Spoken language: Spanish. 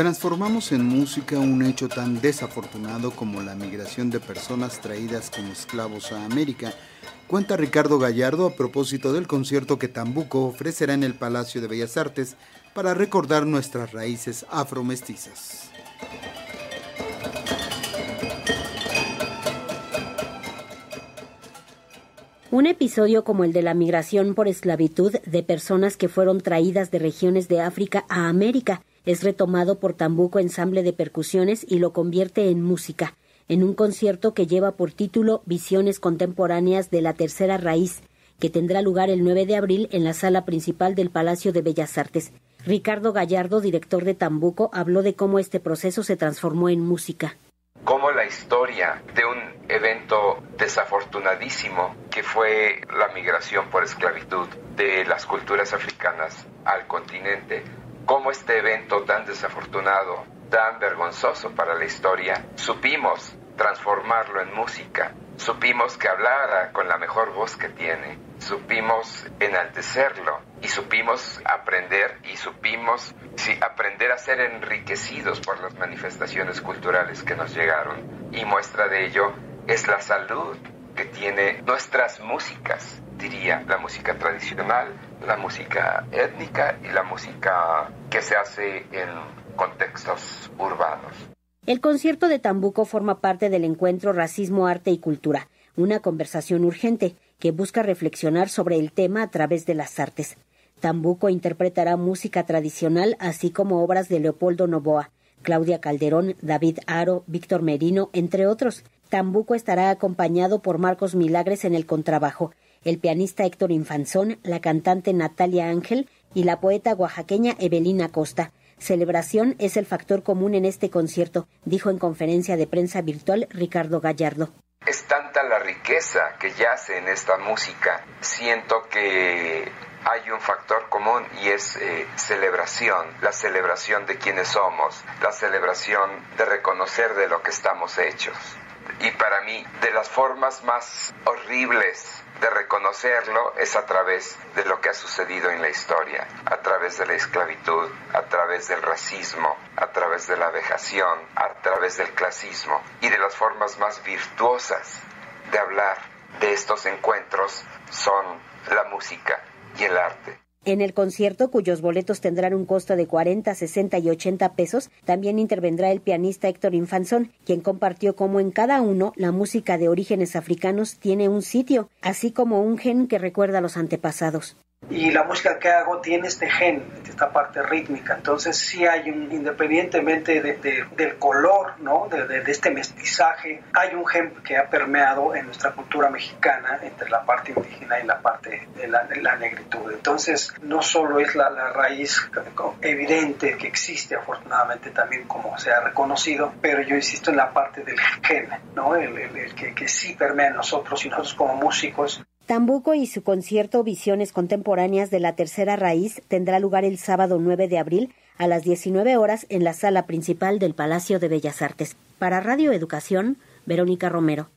Transformamos en música un hecho tan desafortunado como la migración de personas traídas como esclavos a América, cuenta Ricardo Gallardo a propósito del concierto que Tambuco ofrecerá en el Palacio de Bellas Artes para recordar nuestras raíces afromestizas. Un episodio como el de la migración por esclavitud de personas que fueron traídas de regiones de África a América es retomado por Tambuco Ensamble de Percusiones y lo convierte en música, en un concierto que lleva por título Visiones Contemporáneas de la Tercera Raíz, que tendrá lugar el 9 de abril en la sala principal del Palacio de Bellas Artes. Ricardo Gallardo, director de Tambuco, habló de cómo este proceso se transformó en música cómo la historia de un evento desafortunadísimo que fue la migración por esclavitud de las culturas africanas al continente, cómo este evento tan desafortunado, tan vergonzoso para la historia, supimos transformarlo en música, supimos que hablara con la mejor voz que tiene, supimos enaltecerlo y supimos aprender y supimos sí, aprender a ser enriquecidos por las manifestaciones culturales que nos llegaron. Y muestra de ello es la salud que tiene nuestras músicas, diría, la música tradicional, la música étnica y la música que se hace en contextos urbanos. El concierto de Tambuco forma parte del encuentro Racismo, Arte y Cultura, una conversación urgente que busca reflexionar sobre el tema a través de las artes. Tambuco interpretará música tradicional, así como obras de Leopoldo Novoa, Claudia Calderón, David Aro, Víctor Merino, entre otros. Tambuco estará acompañado por Marcos Milagres en el contrabajo, el pianista Héctor Infanzón, la cantante Natalia Ángel y la poeta oaxaqueña Evelina Costa. Celebración es el factor común en este concierto, dijo en conferencia de prensa virtual Ricardo Gallardo. Es tanta la riqueza que yace en esta música. Siento que hay un factor común y es eh, celebración, la celebración de quienes somos, la celebración de reconocer de lo que estamos hechos. Y para mí, de las formas más horribles de reconocerlo es a través de lo que ha sucedido en la historia, a través de la esclavitud, a través del racismo, a través de la vejación, a través del clasismo y de las formas más virtuosas de hablar de estos encuentros son la música y el arte. En el concierto, cuyos boletos tendrán un costo de 40, 60 y 80 pesos, también intervendrá el pianista Héctor Infanzón, quien compartió cómo en cada uno la música de orígenes africanos tiene un sitio, así como un gen que recuerda a los antepasados y la música que hago tiene este gen, esta parte rítmica. Entonces sí hay un, independientemente de, del color, ¿no? De, este mestizaje, hay un gen que ha permeado en nuestra cultura mexicana entre la parte indígena y la parte de la, negritud. Entonces no solo es la, raíz evidente que existe afortunadamente también como se ha reconocido, pero yo insisto en la parte del gen, ¿no? El, el que, que sí permea en nosotros y nosotros como músicos Tambuco y su concierto Visiones Contemporáneas de la Tercera Raíz tendrá lugar el sábado 9 de abril a las 19 horas en la sala principal del Palacio de Bellas Artes. Para Radio Educación, Verónica Romero.